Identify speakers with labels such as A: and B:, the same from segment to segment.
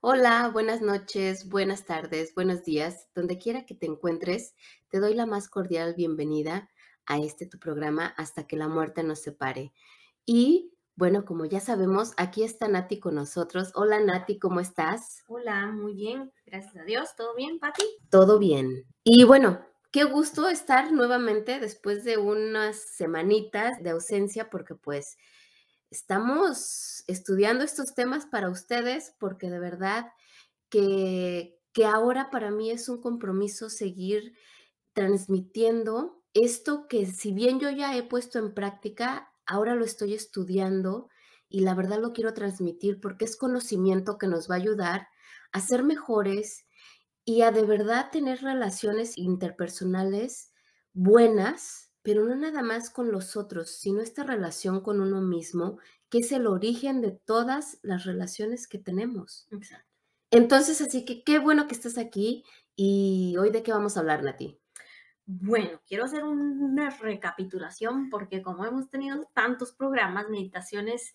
A: Hola, buenas noches, buenas tardes, buenos días, donde quiera que te encuentres, te doy la más cordial bienvenida a este tu programa hasta que la muerte nos separe. Y bueno, como ya sabemos, aquí está Nati con nosotros. Hola Nati, ¿cómo estás?
B: Hola, muy bien, gracias a Dios. ¿Todo bien, Pati?
A: Todo bien. Y bueno, qué gusto estar nuevamente después de unas semanitas de ausencia porque pues estamos estudiando estos temas para ustedes porque de verdad que, que ahora para mí es un compromiso seguir transmitiendo esto que si bien yo ya he puesto en práctica, ahora lo estoy estudiando y la verdad lo quiero transmitir porque es conocimiento que nos va a ayudar a ser mejores y a de verdad tener relaciones interpersonales buenas pero no nada más con los otros, sino esta relación con uno mismo, que es el origen de todas las relaciones que tenemos.
B: Exacto.
A: Entonces, así que qué bueno que estás aquí y hoy de qué vamos a hablar, Nati.
B: Bueno, quiero hacer una recapitulación porque como hemos tenido tantos programas, meditaciones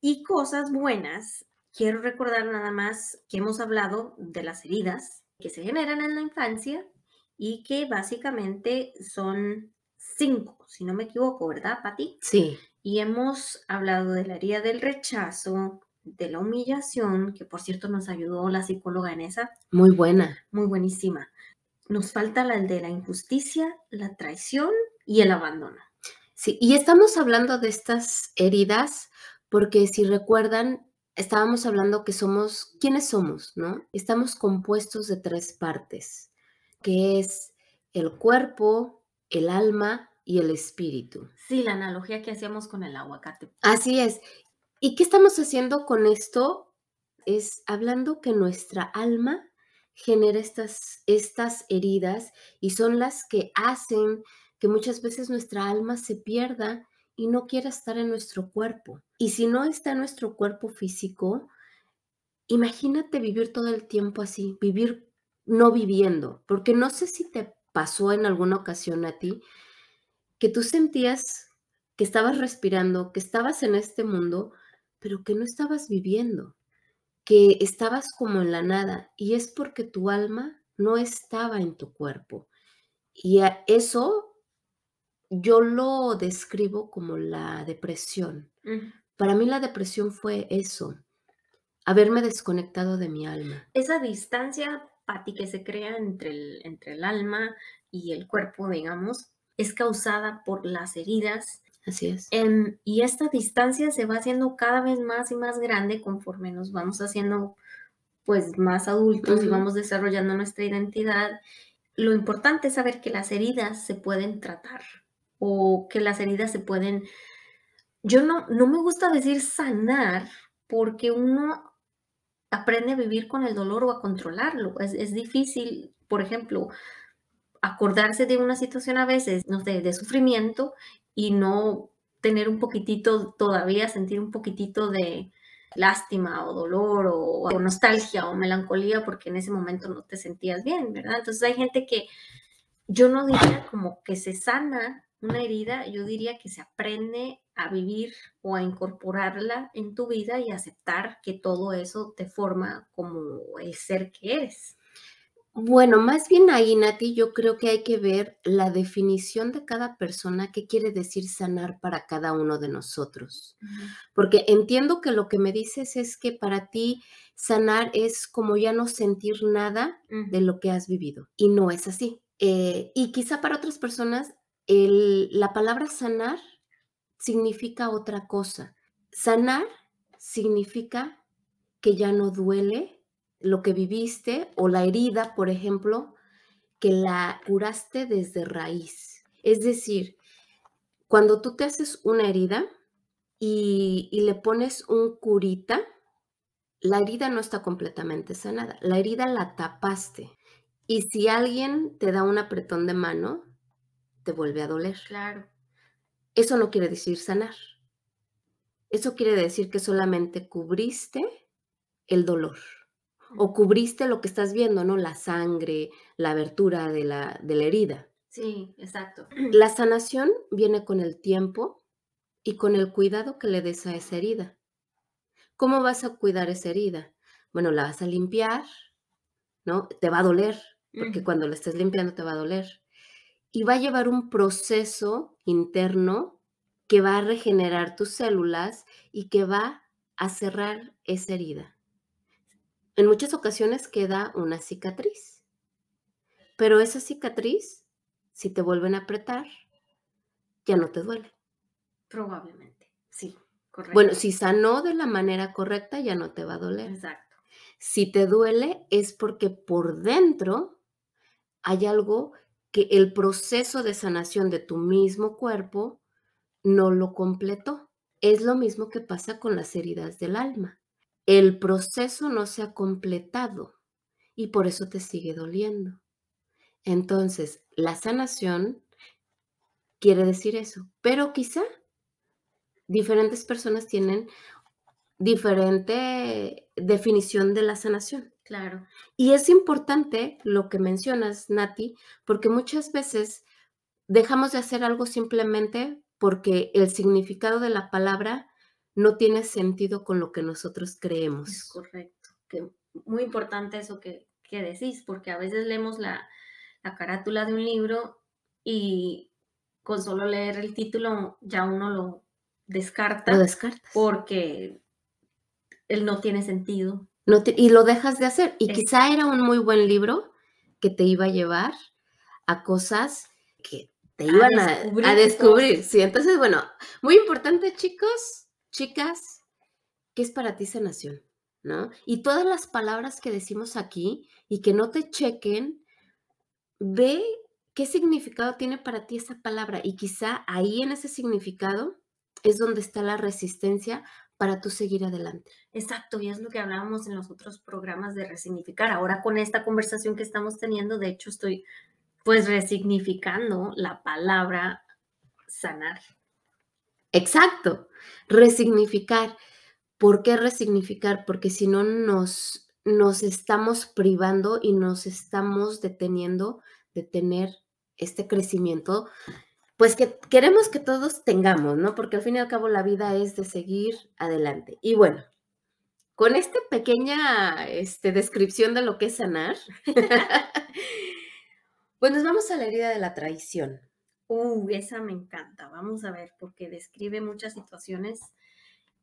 B: y cosas buenas, quiero recordar nada más que hemos hablado de las heridas que se generan en la infancia y que básicamente son cinco, si no me equivoco, ¿verdad, Pati?
A: Sí.
B: Y hemos hablado de la herida del rechazo, de la humillación, que por cierto nos ayudó la psicóloga en esa.
A: Muy buena.
B: Muy buenísima. Nos falta la de la injusticia, la traición y el abandono.
A: Sí, y estamos hablando de estas heridas porque si recuerdan, estábamos hablando que somos, ¿quiénes somos? ¿No? Estamos compuestos de tres partes, que es el cuerpo, el alma y el espíritu.
B: Sí, la analogía que hacíamos con el aguacate.
A: Así es. ¿Y qué estamos haciendo con esto? Es hablando que nuestra alma genera estas, estas heridas y son las que hacen que muchas veces nuestra alma se pierda y no quiera estar en nuestro cuerpo. Y si no está en nuestro cuerpo físico, imagínate vivir todo el tiempo así, vivir no viviendo, porque no sé si te pasó en alguna ocasión a ti, que tú sentías que estabas respirando, que estabas en este mundo, pero que no estabas viviendo, que estabas como en la nada, y es porque tu alma no estaba en tu cuerpo. Y a eso yo lo describo como la depresión. Para mí la depresión fue eso, haberme desconectado de mi alma.
B: Esa distancia Pati, que se crea entre el, entre el alma y el cuerpo, digamos, es causada por las heridas.
A: Así es.
B: Em, y esta distancia se va haciendo cada vez más y más grande conforme nos vamos haciendo pues más adultos y vamos desarrollando nuestra identidad. Lo importante es saber que las heridas se pueden tratar o que las heridas se pueden... Yo no, no me gusta decir sanar porque uno aprende a vivir con el dolor o a controlarlo. Es, difícil, por ejemplo, acordarse de una situación a veces, no sé, de sufrimiento y no tener un poquitito, todavía sentir un poquitito de lástima o dolor o, o, nostalgia o melancolía porque en ese momento no te sentías bien, ¿verdad? Entonces hay gente que yo no diría como que se sana una herida, yo diría que se aprende a vivir o a incorporarla en tu vida y aceptar que todo eso te forma como el ser que eres.
A: Bueno, más bien ahí, Nati, yo creo que hay que ver la definición de cada persona, qué quiere decir sanar para cada uno de nosotros. Porque entiendo que lo que me dices es que para ti sanar es como ya no sentir nada de lo que has vivido. Y no es así. Eh, y quizá para otras personas la palabra sanar significa otra cosa. Sanar significa que ya no duele lo que viviste o la herida, por ejemplo, que la curaste desde raíz. Es decir, cuando tú te haces una herida y, le pones un curita, la herida no está completamente sanada. La herida la tapaste. Y si alguien te da un apretón de mano, te vuelve a doler.
B: Claro.
A: Eso no quiere decir sanar. Eso quiere decir que solamente cubriste el dolor o cubriste lo que estás viendo, ¿no? La sangre, la abertura de la, de la herida.
B: Sí, exacto.
A: La sanación viene con el tiempo y con el cuidado que le des a esa herida. ¿Cómo vas a cuidar esa herida? bueno, la vas a limpiar, ¿no? Te va a doler, porque cuando la estés limpiando te va a doler. Y va a llevar un proceso interno que va a regenerar tus células y que va a cerrar esa herida. En muchas ocasiones queda una cicatriz, pero esa cicatriz, si te vuelven a apretar, ya no te duele.
B: Probablemente, sí,
A: correcto. Bueno, si sanó de la manera correcta, ya no te va a doler. Exacto. Si te duele es porque por dentro hay algo que el proceso de sanación de tu mismo cuerpo no lo completó. Es lo mismo que pasa con las heridas del alma. El proceso no se ha completado y por eso te sigue doliendo. Entonces, la sanación quiere decir eso, pero quizá diferentes personas tienen diferente definición de la sanación.
B: Claro.
A: Y es importante lo que mencionas, Nati, porque muchas veces dejamos de hacer algo simplemente porque el significado de la palabra no tiene sentido con lo que nosotros creemos.
B: Es correcto. Que muy importante eso que, decís, porque a veces leemos la, carátula de un libro y con solo leer el título ya uno lo descarta.
A: Lo descarta.
B: Porque él no tiene sentido.
A: No y lo dejas de hacer. Y quizá era un muy buen libro que te iba a llevar a cosas que te iban a descubrir. A, descubrir. Sí, entonces, bueno, muy importante, chicos, chicas, ¿qué es para ti sanación? ¿No? Y todas las palabras que decimos aquí y que no te chequen, ve qué significado tiene para ti esa palabra. Y quizá ahí en ese significado es donde está la resistencia para tú seguir adelante.
B: Exacto, y es lo que hablábamos en los otros programas de resignificar. Ahora con esta conversación que estamos teniendo, de hecho estoy pues resignificando la palabra sanar.
A: Exacto, resignificar. ¿Por qué resignificar? Porque si no nos, nos estamos privando y nos estamos deteniendo de tener este crecimiento, pues que queremos que todos tengamos, ¿no? Porque al fin y al cabo la vida es de seguir adelante. Y bueno, con esta pequeña este, descripción de lo que es sanar, pues nos vamos a la herida de la traición.
B: Uh, esa me encanta. Vamos a ver, porque describe muchas situaciones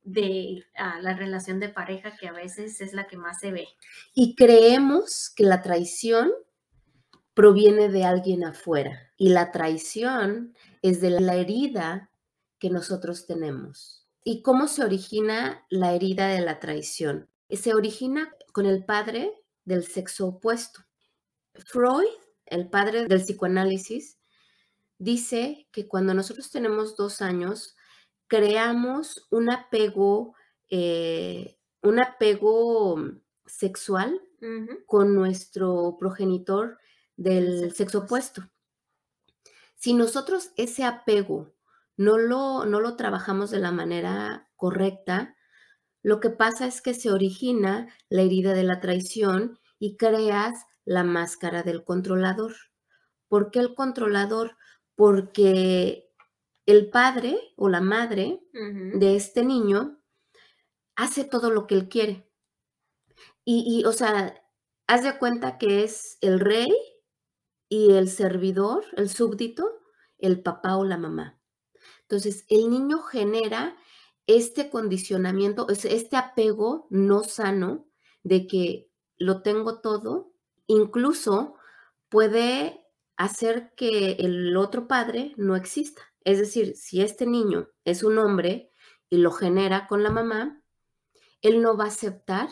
B: de ah, la relación de pareja que a veces es la que más se ve.
A: Y creemos que la traición proviene de alguien afuera y la traición es de la herida que nosotros tenemos. ¿Y cómo se origina la herida de la traición? Se origina con el padre del sexo opuesto. Freud, el padre del psicoanálisis, dice que cuando nosotros tenemos dos años, creamos un apego, eh, un apego sexual con nuestro progenitor del sexo opuesto. Si nosotros ese apego no lo, no lo trabajamos de la manera correcta, lo que pasa es que se origina la herida de la traición y creas la máscara del controlador. ¿Por qué el controlador? porque el padre o la madre de este niño hace todo lo que él quiere. Y, o sea, haz de cuenta que es el rey y el servidor, el súbdito, el papá o la mamá. Entonces, el niño genera este condicionamiento, este apego no sano de que lo tengo todo, incluso puede hacer que el otro padre no exista. Es decir, si este niño es un hombre y lo genera con la mamá, él no va a aceptar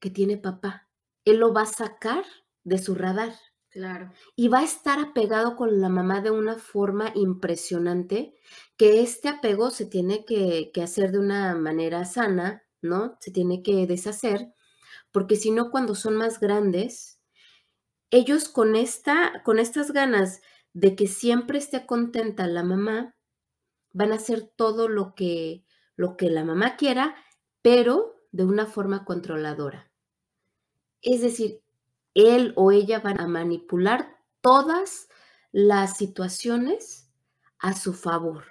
A: que tiene papá. Él lo va a sacar de su radar.
B: Claro.
A: Y va a estar apegado con la mamá de una forma impresionante, que este apego se tiene que, hacer de una manera sana, ¿no? Se tiene que deshacer, porque si no, cuando son más grandes, ellos con, esta, con estas ganas de que siempre esté contenta la mamá, van a hacer todo lo que, lo que la mamá quiera, pero de una forma controladora. Es decir, él o ella van a manipular todas las situaciones a su favor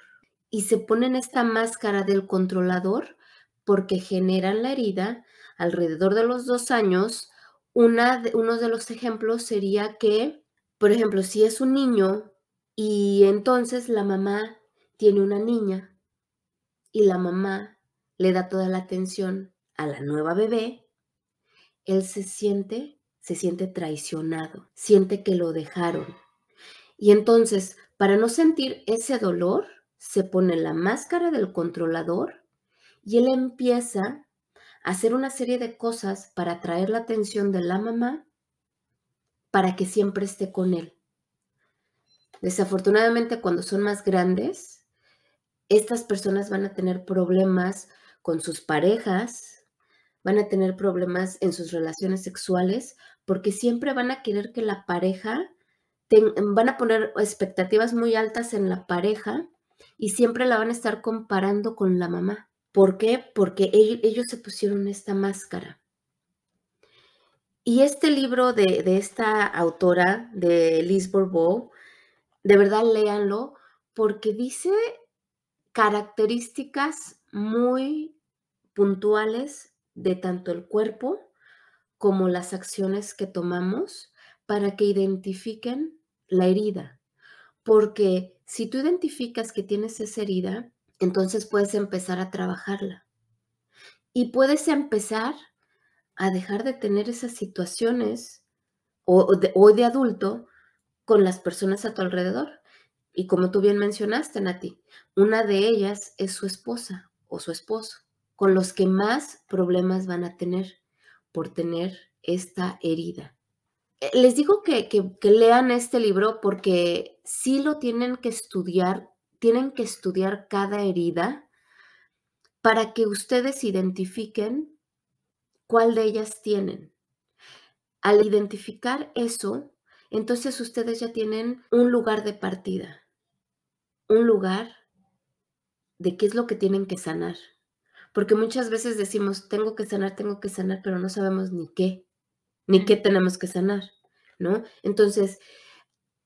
A: y se ponen esta máscara del controlador porque generan la herida alrededor de los dos años. Una de, uno de los ejemplos sería que, por ejemplo, si es un niño y entonces la mamá tiene una niña y la mamá le da toda la atención a la nueva bebé, él se siente, se siente traicionado, siente que lo dejaron. Y entonces, para no sentir ese dolor, se pone la máscara del controlador y él empieza a hacer una serie de cosas para atraer la atención de la mamá para que siempre esté con él. Desafortunadamente, cuando son más grandes, estas personas van a tener problemas con sus parejas, van a tener problemas en sus relaciones sexuales, porque siempre van a querer que la pareja, van a poner expectativas muy altas en la pareja y siempre la van a estar comparando con la mamá. ¿Por qué? Porque ellos, se pusieron esta máscara. Y este libro de, esta autora, de Liz Bourbeau, de verdad léanlo, porque dice características muy puntuales de tanto el cuerpo como las acciones que tomamos para que identifiquen la herida. Porque si tú identificas que tienes esa herida, entonces puedes empezar a trabajarla. Y puedes empezar a dejar de tener esas situaciones o de, de adulto con las personas a tu alrededor. Y como tú bien mencionaste, Nati, una de ellas es su esposa o su esposo, con los que más problemas van a tener por tener esta herida. Eh, les digo que, que, lean este libro porque sí lo tienen que estudiar, tienen que estudiar cada herida para que ustedes identifiquen cuál de ellas tienen. Al identificar eso, entonces ustedes ya tienen un lugar de partida, un lugar de qué es lo que tienen que sanar. Porque muchas veces decimos, tengo que sanar, tengo que sanar, pero no sabemos ni qué, ni qué tenemos que sanar, ¿no? Entonces,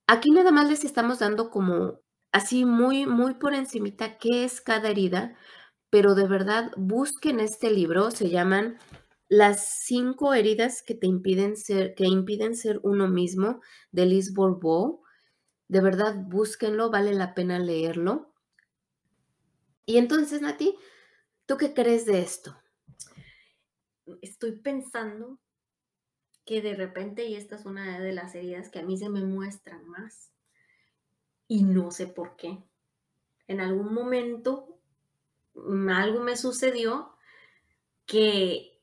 A: aquí nada más les estamos dando como así muy, muy por encimita qué es cada herida, pero de verdad busquen este libro, se llaman Las cinco heridas que te impiden ser, que impiden ser uno mismo, de Liz Bourbeau. De verdad, búsquenlo, vale la pena leerlo. Y entonces, Nati, ¿tú qué crees de esto?
B: Estoy pensando que de repente, y esta es una de las heridas que a mí se me muestran más, y no sé por qué. En algún momento mm, algo me sucedió que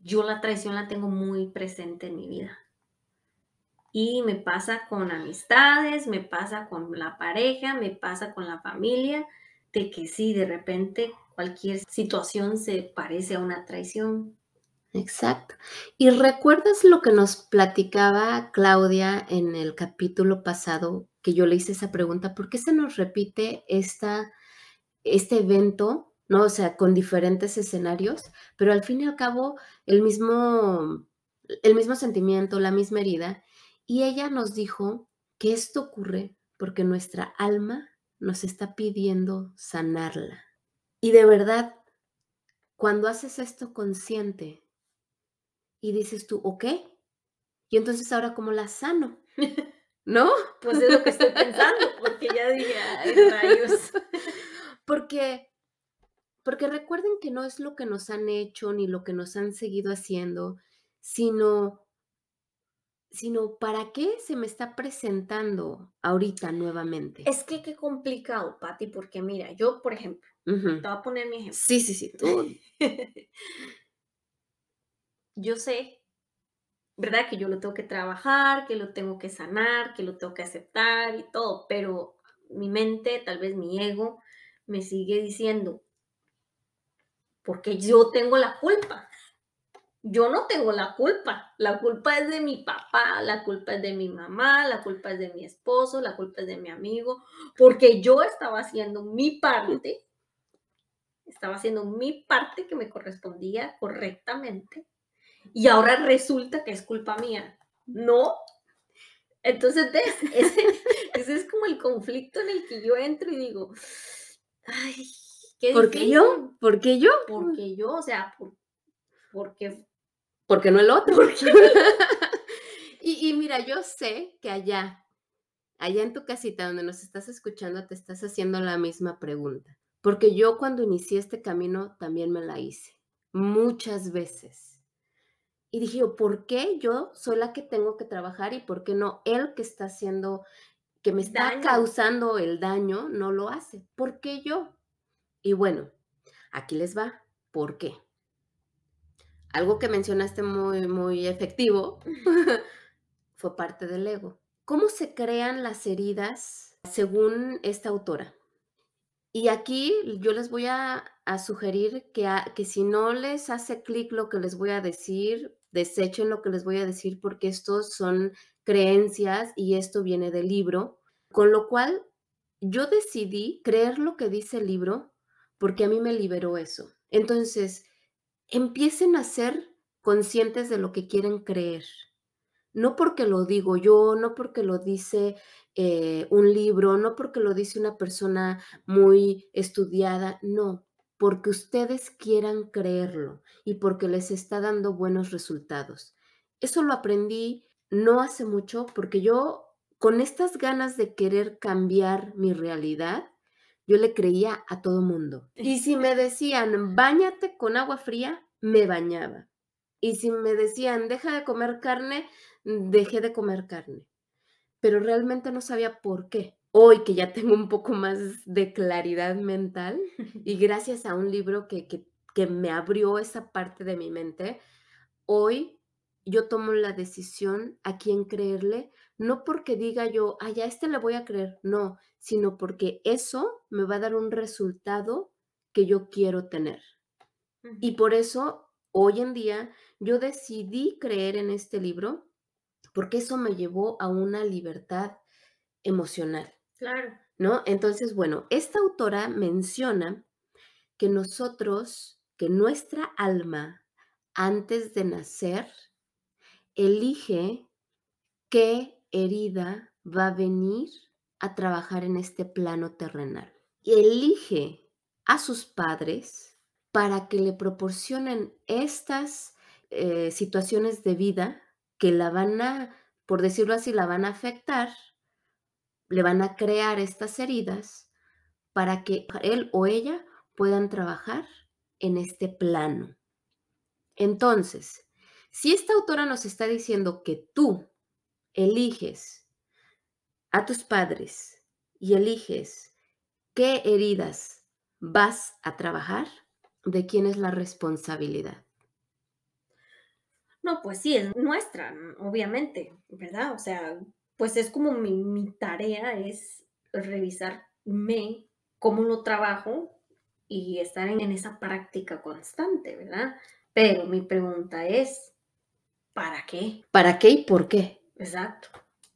B: yo la traición la tengo muy presente en mi vida. Y me pasa con amistades, me pasa con la pareja, me pasa con la familia, de que sí, de repente cualquier situación se parece a una traición.
A: Exacto. ¿Y recuerdas lo que nos platicaba Claudia en el capítulo pasado que yo le hice esa pregunta? ¿Por qué se nos repite esta, este evento, no? O sea, con diferentes escenarios, pero al fin y al cabo el mismo, el mismo sentimiento, la misma herida. Y ella nos dijo que esto ocurre porque nuestra alma nos está pidiendo sanarla. Y de verdad, cuando haces esto consciente y dices tú, ok, y entonces ahora cómo la sano, ¿no?
B: Pues es lo que estoy pensando, porque ya dije, ay, rayos.
A: porque, porque recuerden que no es lo que nos han hecho ni lo que nos han seguido haciendo, sino sino para qué se me está presentando ahorita nuevamente.
B: Es que qué complicado, Patti, porque mira, yo, por ejemplo, te voy a poner mi ejemplo.
A: Sí, sí, sí, tú.
B: yo sé, ¿verdad? Que yo lo tengo que trabajar, que lo tengo que sanar, que lo tengo que aceptar y todo, pero mi mente, tal vez mi ego, me sigue diciendo, porque yo tengo la culpa yo no tengo la culpa. La culpa es de mi papá, la culpa es de mi mamá, la culpa es de mi esposo, la culpa es de mi amigo, porque yo estaba haciendo mi parte, estaba haciendo mi parte que me correspondía correctamente y ahora resulta que es culpa mía. No. Entonces, ese, ese es como el conflicto en el que yo entro y digo, ay,
A: ¿Por qué yo? ¿Por qué yo?
B: Porque yo, o sea, por, porque...
A: Porque no el otro. y, y mira, yo sé que allá, allá en tu casita donde nos estás escuchando, te estás haciendo la misma pregunta. Porque yo cuando inicié este camino también me la hice, muchas veces. Y dije, ¿por qué yo soy la que tengo que trabajar y por qué no él que está haciendo, que me está causando el daño, no lo hace? ¿Por qué yo? Y bueno, aquí les va. ¿Por qué? Algo que mencionaste muy, muy efectivo fue parte del ego. ¿Cómo se crean las heridas según esta autora? Y aquí yo les voy a, sugerir que, que si no les hace clic lo que les voy a decir, desechen lo que les voy a decir porque estos son creencias y esto viene del libro. Con lo cual, yo decidí creer lo que dice el libro porque a mí me liberó eso. Entonces, empiecen a ser conscientes de lo que quieren creer. No porque lo digo yo, no porque lo dice eh, un libro, no porque lo dice una persona muy estudiada, no, porque ustedes quieran creerlo y porque les está dando buenos resultados. Eso lo aprendí no hace mucho porque yo, con estas ganas de querer cambiar mi realidad, yo le creía a todo mundo. Y si me decían, bañate con agua fría, me bañaba. Y si me decían, deja de comer carne, dejé de comer carne. Pero realmente no sabía por qué. Hoy que ya tengo un poco más de claridad mental y gracias a un libro que, que, que me abrió esa parte de mi mente, hoy yo tomo la decisión a quién creerle, no porque diga yo, ay, a este le voy a creer, no, sino porque eso me va a dar un resultado que yo quiero tener. Y por eso, hoy en día, yo decidí creer en este libro porque eso me llevó a una libertad emocional.
B: Claro.
A: ¿No? Entonces, bueno, esta autora menciona que nosotros, que nuestra alma, antes de nacer, elige qué herida va a venir a trabajar en este plano terrenal. Y elige a sus padres para que le proporcionen estas eh, situaciones de vida que la van a, por decirlo así, la van a afectar, le van a crear estas heridas para que él o ella puedan trabajar en este plano. Entonces, si esta autora nos está diciendo que tú eliges a tus padres y eliges qué heridas vas a trabajar, ¿de quién es la responsabilidad?
B: No, pues sí, es nuestra, obviamente, ¿verdad? O sea, pues es como mi, tarea es revisarme cómo lo trabajo y estar en, en esa práctica constante, ¿verdad? Pero mi pregunta es, ¿para qué?
A: ¿Para qué y por qué?
B: Exacto.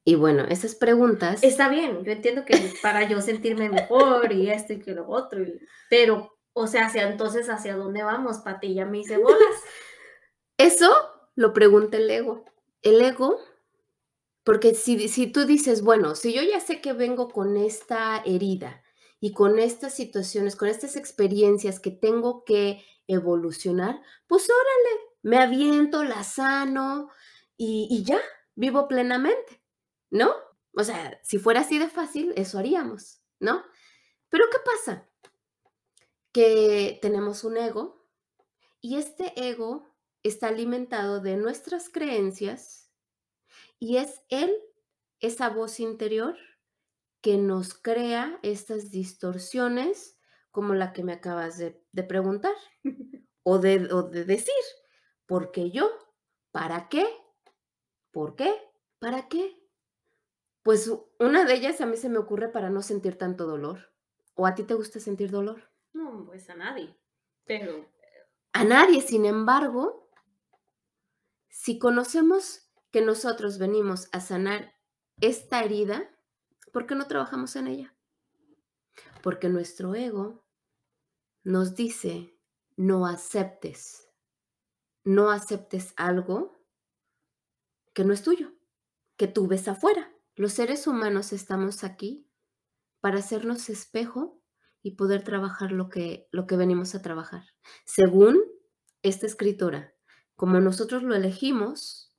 A: Y bueno, esas preguntas.
B: Está bien, yo entiendo que para yo sentirme mejor y esto y que lo otro, pero, o sea, hacia entonces, ¿hacia dónde vamos? Patilla me hice bolas.
A: Eso lo pregunta el ego. El ego, porque si, si tú dices, bueno, si yo ya sé que vengo con esta herida y con estas situaciones, con estas experiencias que tengo que evolucionar, pues órale, me aviento, la sano y, y ya, vivo plenamente. ¿No? O sea, si fuera así de fácil, eso haríamos, ¿no? Pero ¿qué pasa? Que tenemos un ego y este ego está alimentado de nuestras creencias y es él, esa voz interior, que nos crea estas distorsiones como la que me acabas de, preguntar o de, o de decir. ¿Por qué yo? ¿Para qué? ¿Por qué? ¿Para qué? Pues una de ellas a mí se me ocurre para no sentir tanto dolor. ¿O a ti te gusta sentir dolor?
B: No, pues a nadie. Pero...
A: A nadie, sin embargo, si conocemos que nosotros venimos a sanar esta herida, ¿por qué no trabajamos en ella? Porque nuestro ego nos dice, no aceptes, no aceptes algo que no es tuyo, que tú ves afuera. Los seres humanos estamos aquí para hacernos espejo y poder trabajar lo que, lo que venimos a trabajar. Según esta escritora, como nosotros lo elegimos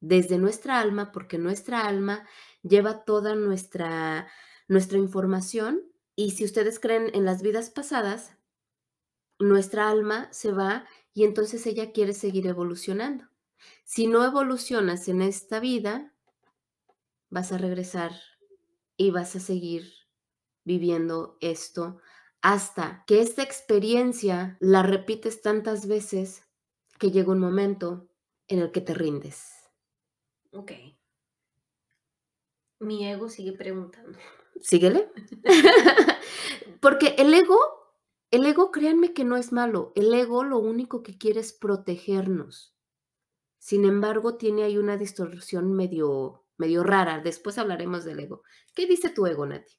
A: desde nuestra alma, porque nuestra alma lleva toda nuestra, nuestra información y si ustedes creen en las vidas pasadas, nuestra alma se va y entonces ella quiere seguir evolucionando. Si no evolucionas en esta vida, vas a regresar y vas a seguir viviendo esto hasta que esta experiencia la repites tantas veces que llega un momento en el que te rindes.
B: Ok. Mi ego sigue preguntando.
A: Síguele. Porque el ego, el ego, créanme que no es malo. El ego lo único que quiere es protegernos. Sin embargo, tiene ahí una distorsión medio, medio rara. Después hablaremos del ego. ¿Qué dice tu ego, Nati?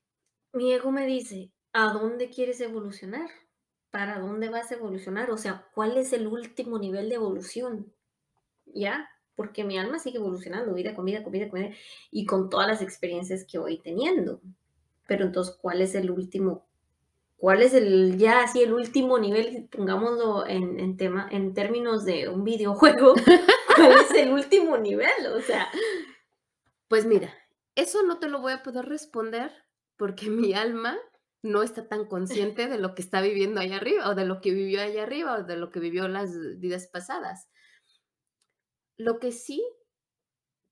B: Mi ego me dice, ¿a dónde quieres evolucionar? ¿Para dónde vas a evolucionar? O sea, ¿cuál es el último nivel de evolución? ¿Ya? Porque mi alma sigue evolucionando, vida vida, con vida, y con todas las experiencias que voy teniendo. Pero entonces, ¿cuál es el último? ¿Cuál es el, ya así, el último nivel, pongámoslo en, en, tema, en términos de un videojuego? ¿Cuál es el último nivel? O sea.
A: Pues mira, eso no te lo voy a poder responder porque mi alma no está tan consciente de lo que está viviendo allá arriba o de lo que vivió allá arriba o de lo que vivió las vidas pasadas. Lo que sí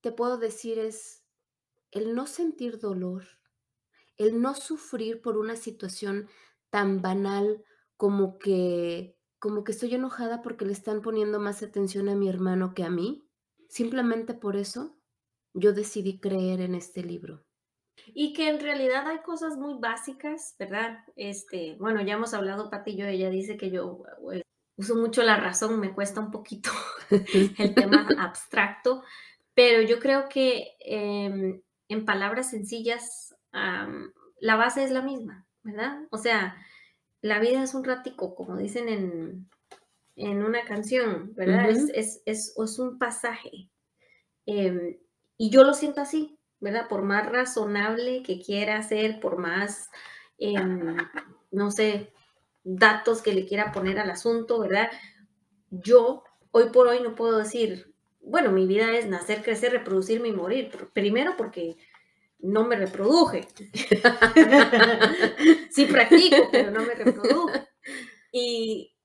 A: te puedo decir es el no sentir dolor, el no sufrir por una situación tan banal como que como que estoy enojada porque le están poniendo más atención a mi hermano que a mí. Simplemente por eso yo decidí creer en este libro.
B: Y que en realidad hay cosas muy básicas, ¿verdad? Este, bueno, ya hemos hablado, Pati yo, ella dice que yo eh, uso mucho la razón, me cuesta un poquito el tema abstracto, pero yo creo que em, en palabras sencillas, la base es la misma, ¿verdad? O sea, la vida es un ratico, como dicen en, en una canción, ¿verdad? es, es, es, un pasaje. Em, y yo lo siento así, ¿verdad? Por más razonable que quiera ser, por más, em, no sé, datos que le quiera poner al asunto, ¿verdad? Yo hoy por hoy no puedo decir, bueno, mi vida es nacer, crecer, reproducirme y morir. Primero porque no me reproduje. sí practico, pero no me reproduje. Y,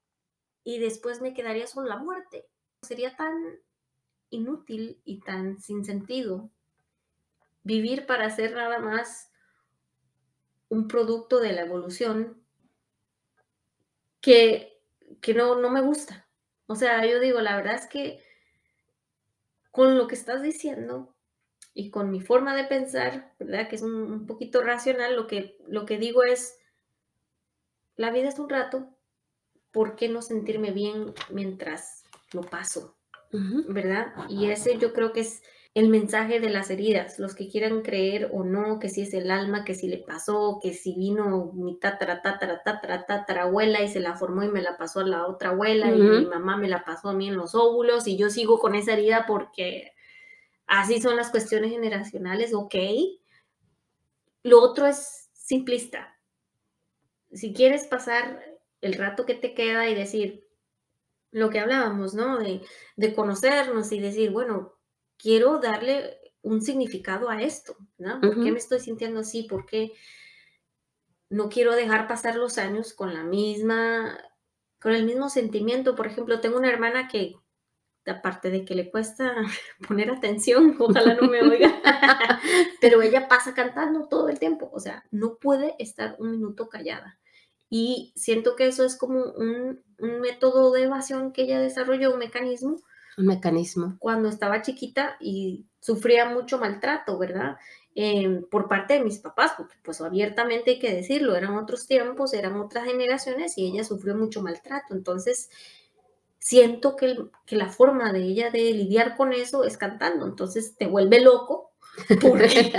B: y después me quedaría con la muerte. Sería tan inútil y tan sin sentido vivir para ser nada más un producto de la evolución que, que no, no me gusta. O sea, yo digo, la verdad es que con lo que estás diciendo y con mi forma de pensar, ¿verdad? Que es un, poquito racional, lo que, lo que digo es, la vida es un rato, ¿por qué no sentirme bien mientras lo paso? ¿Verdad? Y ese yo creo que es el mensaje de las heridas, los que quieran creer o no, que si es el alma, que si le pasó, que si vino mi tatara, tatara, tatara, tatara abuela y se la formó y me la pasó a la otra abuela y mi mamá me la pasó a mí en los óvulos y yo sigo con esa herida porque así son las cuestiones generacionales, ok. Lo otro es simplista. Si quieres pasar el rato que te queda y decir lo que hablábamos, ¿no? De, de conocernos y decir, bueno, quiero darle un significado a esto, ¿no? ¿Por qué me estoy sintiendo así? ¿Por qué no quiero dejar pasar los años con la misma, con el mismo sentimiento? Por ejemplo, tengo una hermana que, aparte de que le cuesta poner atención, ojalá no me oiga, pero ella pasa cantando todo el tiempo, o sea, no puede estar un minuto callada. Y siento que eso es como un, un método de evasión que ella desarrolló, un mecanismo
A: un mecanismo.
B: Cuando estaba chiquita y sufría mucho maltrato, ¿verdad? Em, por parte de mis papás, porque pues abiertamente hay que decirlo, eran otros tiempos, eran otras generaciones y ella sufrió mucho maltrato. Entonces, siento que, que la forma de ella de lidiar con eso es cantando. Entonces, te vuelve loco porque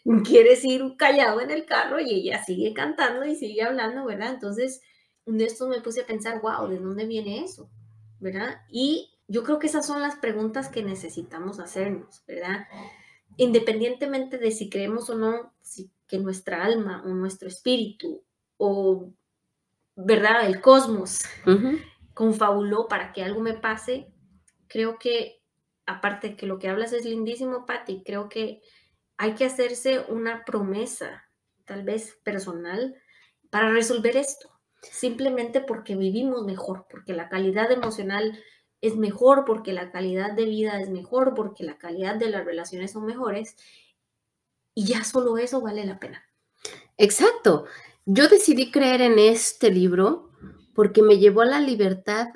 B: quieres ir callado en el carro y ella sigue cantando y sigue hablando, ¿verdad? Entonces, de esto me puse a pensar, wow, ¿de dónde viene eso? ¿Verdad? Y yo creo que esas son las preguntas que necesitamos hacernos, ¿verdad? Independientemente de si creemos o no si, que nuestra alma o nuestro espíritu o, ¿verdad? El cosmos confabuló para que algo me pase, creo que, aparte de que lo que hablas es lindísimo, Patti, creo que hay que hacerse una promesa, tal vez personal, para resolver esto, simplemente porque vivimos mejor, porque la calidad emocional es mejor, porque la calidad de vida es mejor, porque la calidad de las relaciones son mejores, y ya solo eso vale la pena.
A: Exacto. Yo decidí creer en este libro porque me llevó a la libertad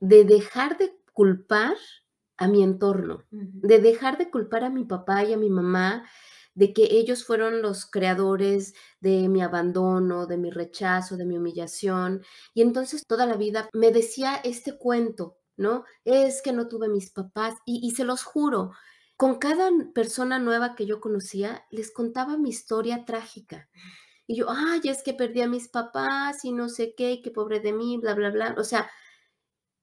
A: de dejar de culpar a mi entorno, de dejar de culpar a mi papá y a mi mamá de que ellos fueron los creadores de mi abandono, de mi rechazo, de mi humillación. Y entonces toda la vida me decía este cuento, ¿no? Es que no tuve mis papás y, y se los juro, con cada persona nueva que yo conocía, les contaba mi historia trágica. Y yo, ay, es que perdí a mis papás y no sé qué, y qué pobre de mí, bla, bla, bla. O sea,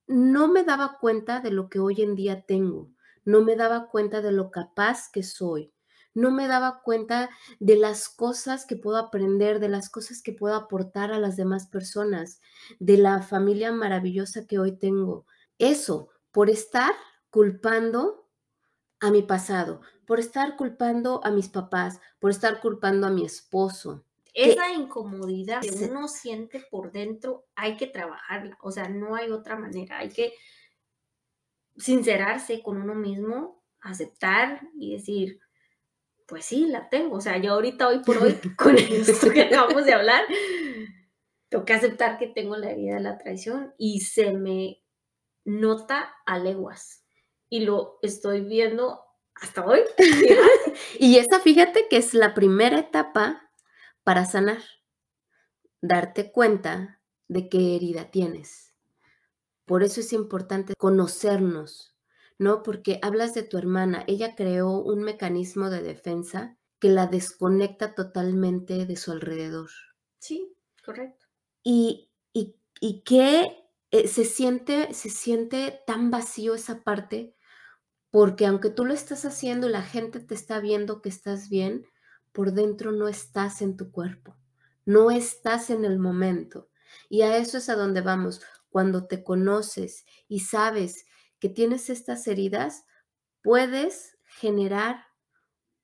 A: no me daba cuenta de lo que hoy en día tengo, no me daba cuenta de lo capaz que soy, no me daba cuenta de las cosas que puedo aprender, de las cosas que puedo aportar a las demás personas, de la familia maravillosa que hoy tengo. Eso, por estar culpando a mi pasado, por estar culpando a mis papás, por estar culpando a mi esposo.
B: Esa incomodidad que uno siente por dentro hay que trabajarla, o sea, no hay otra manera, hay que sincerarse con uno mismo, aceptar y decir, pues sí, la tengo. O sea, yo ahorita, hoy por hoy, con esto que acabamos de hablar, tengo que aceptar que tengo la herida de la traición y se me nota a leguas. Y lo estoy viendo hasta hoy.
A: y esa, fíjate que es la primera etapa para sanar. Darte cuenta de qué herida tienes. Por eso es importante conocernos, ¿no? Porque hablas de tu hermana, ella creó un mecanismo de defensa que la desconecta totalmente de su alrededor.
B: Sí, correcto.
A: Y, y, y que eh, se, siente, se siente tan vacío esa parte, porque aunque tú lo estás haciendo y la gente te está viendo que estás bien, por dentro no estás en tu cuerpo, no estás en el momento. Y a eso es a donde vamos. Cuando te conoces y sabes que tienes estas heridas, puedes generar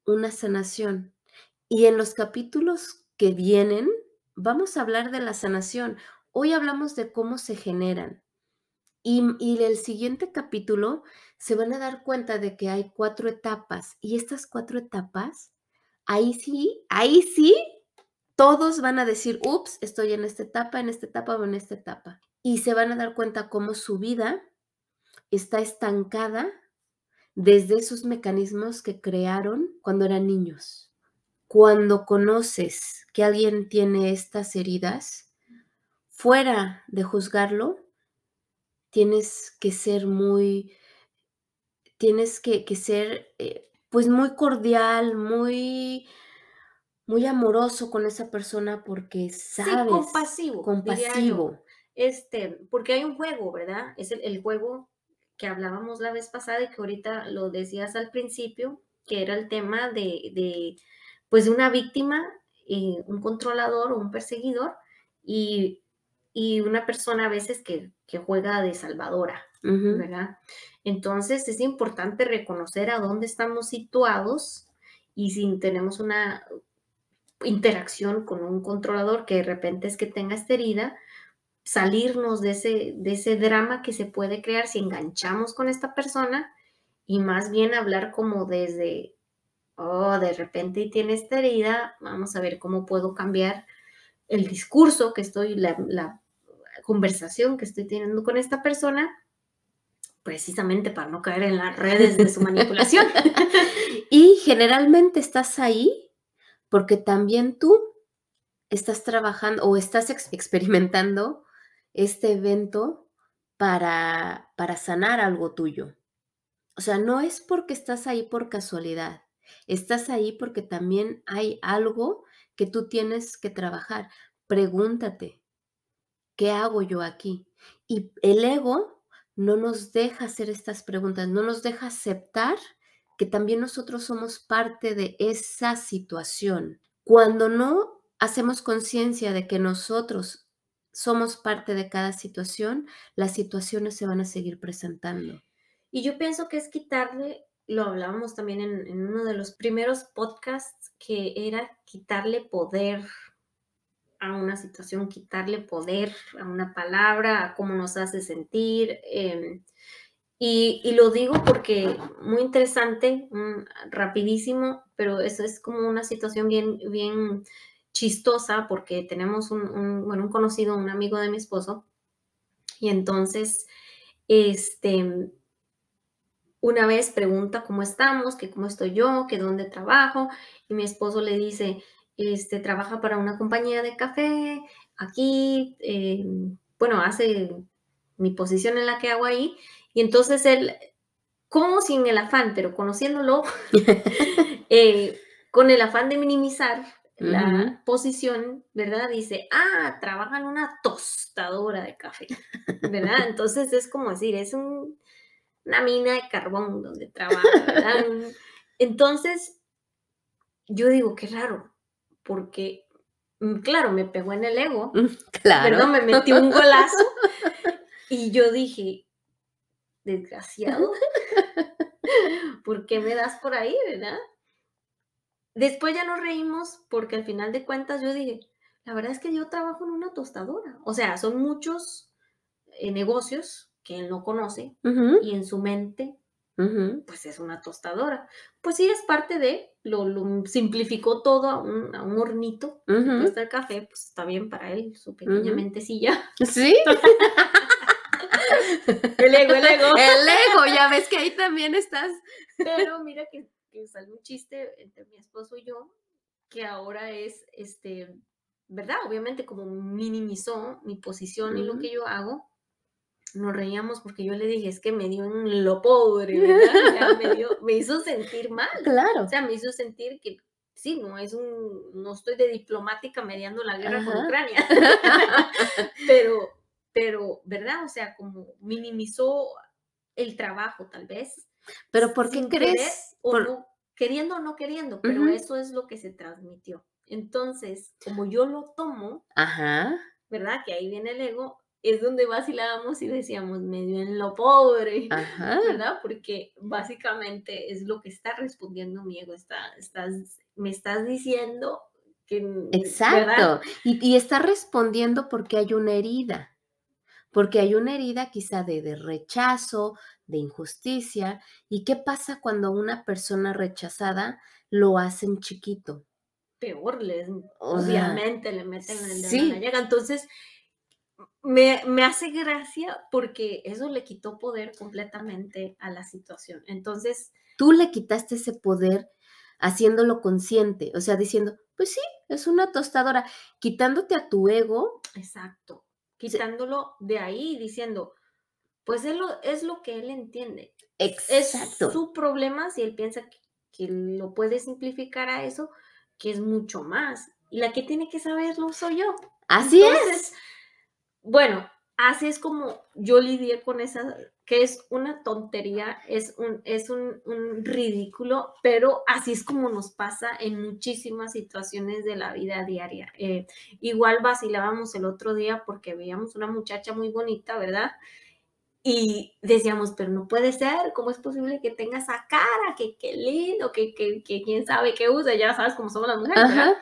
A: una sanación. Y en los capítulos que vienen, vamos a hablar de la sanación. Hoy hablamos de cómo se generan. Y, y el siguiente capítulo se van a dar cuenta de que hay cuatro etapas. Y estas cuatro etapas, ahí sí, ahí sí, todos van a decir, ups, estoy en esta etapa, en esta etapa o en esta etapa. Y se van a dar cuenta cómo su vida está estancada desde esos mecanismos que crearon cuando eran niños. Cuando conoces que alguien tiene estas heridas, fuera de juzgarlo, tienes que ser muy, tienes que, ser eh, pues muy cordial, muy, muy amoroso con esa persona porque sabes.
B: compasivo. Compasivo. Este, porque hay un juego, ¿verdad? Es el, el juego que hablábamos la vez pasada y que ahorita lo decías al principio, que era el tema de, de pues, de una víctima, eh, un controlador o un perseguidor y, y, una persona a veces que, que juega de salvadora, Entonces es importante reconocer a dónde estamos situados y si tenemos una interacción con un controlador que de repente es que tenga esta herida, salirnos de ese, de ese drama que se puede crear si enganchamos con esta persona y más bien hablar como desde, oh, de repente tiene esta herida, vamos a ver cómo puedo cambiar el discurso que estoy, la conversación que estoy teniendo con esta persona, precisamente para no caer en las redes de su manipulación.
A: y generalmente estás ahí porque también tú estás trabajando o estás experimentando este evento para, para sanar algo tuyo. O sea, no es porque estás ahí por casualidad, estás ahí porque también hay algo que tú tienes que trabajar. Pregúntate, ¿qué hago yo aquí? Y el ego no nos deja hacer estas preguntas, no nos deja aceptar que también nosotros somos parte de esa situación. Cuando no hacemos conciencia de que nosotros somos parte de cada situación, las situaciones se van a seguir presentando.
B: Y yo pienso que es quitarle, lo hablábamos también en, uno de los primeros podcasts, que era quitarle poder a una situación, quitarle poder a una palabra, a cómo nos hace sentir. Em, y, y, lo digo porque muy interesante, mm, rapidísimo, pero eso es como una situación bien, bien chistosa porque tenemos un, un, bueno, un conocido, un amigo de mi esposo, y entonces, este, una vez pregunta cómo estamos, que cómo estoy yo, que dónde trabajo, y mi esposo le dice, este, trabaja para una compañía de café, aquí, eh, bueno, hace mi posición en la que hago ahí, y entonces él, como sin el afán, pero conociéndolo, eh, con el afán de minimizar la posición, ¿verdad? Dice, ah, trabaja en una tostadora de café, ¿verdad? Entonces es como decir, es un, una mina de carbón donde trabaja, ¿verdad? Entonces, yo digo, qué raro, porque, mm, claro, me pegó en el ego, claro. Perdón, me metió un golazo y yo dije, desgraciado, ¿por qué me das por ahí, verdad? Después ya nos reímos porque al final de cuentas yo dije, la verdad es que yo trabajo en una tostadora. O sea, son muchos eh, negocios que él no conoce y en su mente pues es una tostadora. Pues sí, es parte de, lo, simplificó todo a un, a un hornito, uh el café, pues está bien para él, su pequeña mentecilla.
A: Sí.
B: el ego, el ego.
A: El ego, ya ves que ahí también estás.
B: Pero mira que, que salió un chiste entre mi esposo y yo, que ahora es, este, ¿verdad? Obviamente como minimizó mi posición y lo que yo hago, nos reíamos porque yo le dije, es que me dio en lo pobre, ¿verdad? me, hizo sentir mal.
A: Claro.
B: O sea, me hizo sentir que sí, no es un, no estoy de diplomática mediando la guerra con Ucrania, pero, pero, ¿verdad? O sea, como minimizó el trabajo tal vez.
A: Pero ¿por qué crees?
B: O no, queriendo o no queriendo, pero eso es lo que se transmitió. Entonces, como yo lo tomo,
A: Ajá.
B: ¿verdad? Que ahí viene el ego, es donde vacilábamos y decíamos medio en lo pobre, ¿verdad? Porque básicamente es lo que está respondiendo mi ego, está, estás, me estás diciendo que...
A: Exacto, y, y, está respondiendo porque hay una herida, porque hay una herida quizá de, de rechazo, de injusticia, y qué pasa cuando una persona rechazada lo hacen chiquito.
B: Peor, les, obviamente le meten en la sí. llega. Entonces, me, hace gracia porque eso le quitó poder completamente a la situación. Entonces...
A: Tú le quitaste ese poder haciéndolo consciente, o sea, diciendo, pues sí, es una tostadora, quitándote a tu ego.
B: Exacto, quitándolo de ahí diciendo, pues él lo, es lo que él entiende.
A: Exacto.
B: Es su problema si él piensa que, lo puede simplificar a eso, que es mucho más. Y la que tiene que saberlo soy yo.
A: Así es
B: bueno, así es como yo lidié con esa, que es una tontería, es un, es un, ridículo, pero así es como nos pasa en muchísimas situaciones de la vida diaria. Eh, igual vacilábamos el otro día porque veíamos una muchacha muy bonita, ¿verdad? Y decíamos, pero no puede ser, ¿cómo es posible que tenga esa cara? Que qué lindo, que, que, que, quién sabe qué usa, ya sabes cómo somos las mujeres.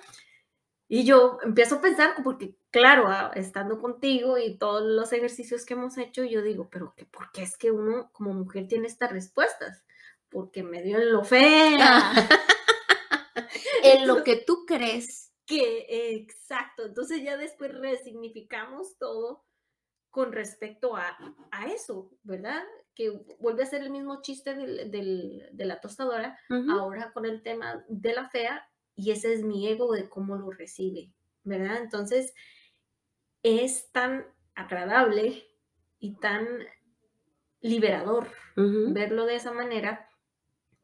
B: Y yo empiezo a pensar, porque claro, estando contigo y todos los ejercicios que hemos hecho, yo digo, pero que, ¿por qué es que uno como mujer tiene estas respuestas? Porque me dio en lo fea.
A: en lo que tú crees.
B: Que, exacto. Entonces ya después resignificamos todo con respecto a, a eso, ¿verdad? Que vuelve a ser el mismo chiste del, del, de la tostadora, ahora con el tema de la fea, y ese es mi ego de cómo lo recibe, ¿verdad? Entonces, es tan agradable y tan liberador verlo de esa manera,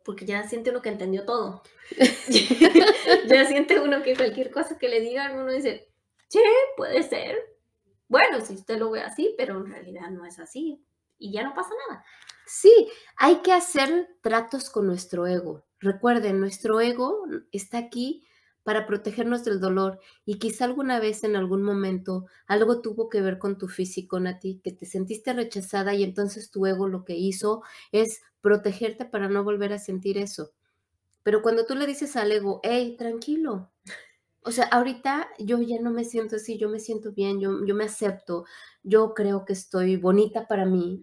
B: porque ya siente uno que entendió todo. ya siente uno que cualquier cosa que le digan, uno dice, sí, puede ser. Bueno, si usted lo ve así, pero en realidad no es así. Y ya no pasa nada.
A: Sí, hay que hacer tratos con nuestro ego. Recuerden, nuestro ego está aquí para protegernos del dolor y quizá alguna vez en algún momento algo tuvo que ver con tu físico, Nati, que te sentiste rechazada y entonces tu ego lo que hizo es protegerte para no volver a sentir eso. Pero cuando tú le dices al ego, hey, tranquilo, o sea, ahorita yo ya no me siento así, yo me siento bien, yo, yo me acepto, yo creo que estoy bonita para mí.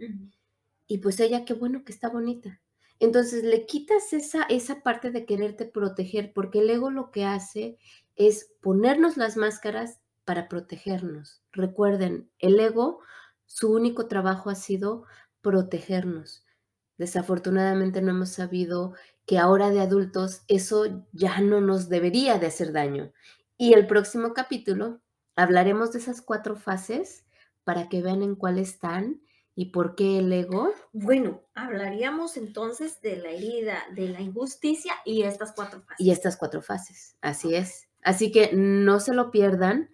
A: Y pues ella, qué bueno que está bonita. Entonces le quitas esa, esa parte de quererte proteger, porque el ego lo que hace es ponernos las máscaras para protegernos. Recuerden, el ego, su único trabajo ha sido protegernos. Desafortunadamente no hemos sabido que ahora de adultos eso ya no nos debería de hacer daño. Y el próximo capítulo hablaremos de esas cuatro fases para que vean en cuál están ¿Y por qué el ego?
B: Bueno, hablaríamos entonces de la herida, de la injusticia y estas cuatro fases.
A: Y estas cuatro fases, así es. Así que no se lo pierdan,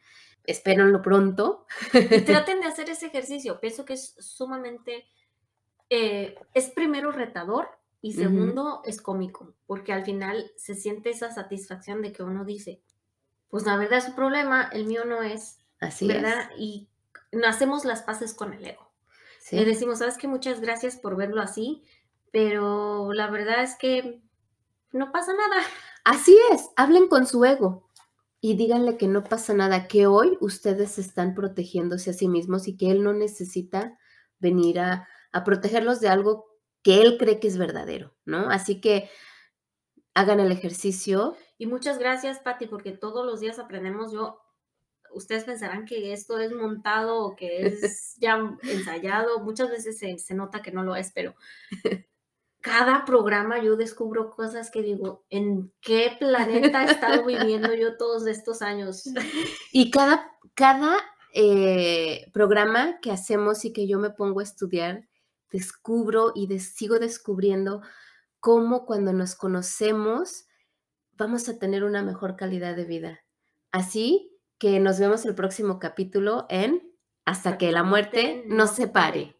A: espérenlo pronto.
B: Y traten de hacer ese ejercicio. Pienso que es sumamente, eh, es primero retador y segundo es cómico, porque al final se siente esa satisfacción de que uno dice, pues la verdad es su problema, el mío no es.
A: Así
B: ¿verdad?
A: es.
B: Y hacemos las paces con el ego. Le decimos, sabes que muchas gracias por verlo así, pero la verdad es que no pasa nada.
A: Así es, hablen con su ego y díganle que no pasa nada, que hoy ustedes están protegiéndose a sí mismos y que él no necesita venir a, a protegerlos de algo que él cree que es verdadero, ¿no? Así que hagan el ejercicio.
B: Y muchas gracias, Patti, porque todos los días aprendemos. Yo ustedes pensarán que esto es montado o que es ya ensayado. Muchas veces se, nota que no lo es, pero cada programa yo descubro cosas que digo, ¿en qué planeta he estado viviendo yo todos estos años?
A: Y cada, cada eh, programa que hacemos y que yo me pongo a estudiar, descubro y sigo descubriendo cómo cuando nos conocemos vamos a tener una mejor calidad de vida. Así que nos vemos el próximo capítulo en Hasta que la muerte nos separe.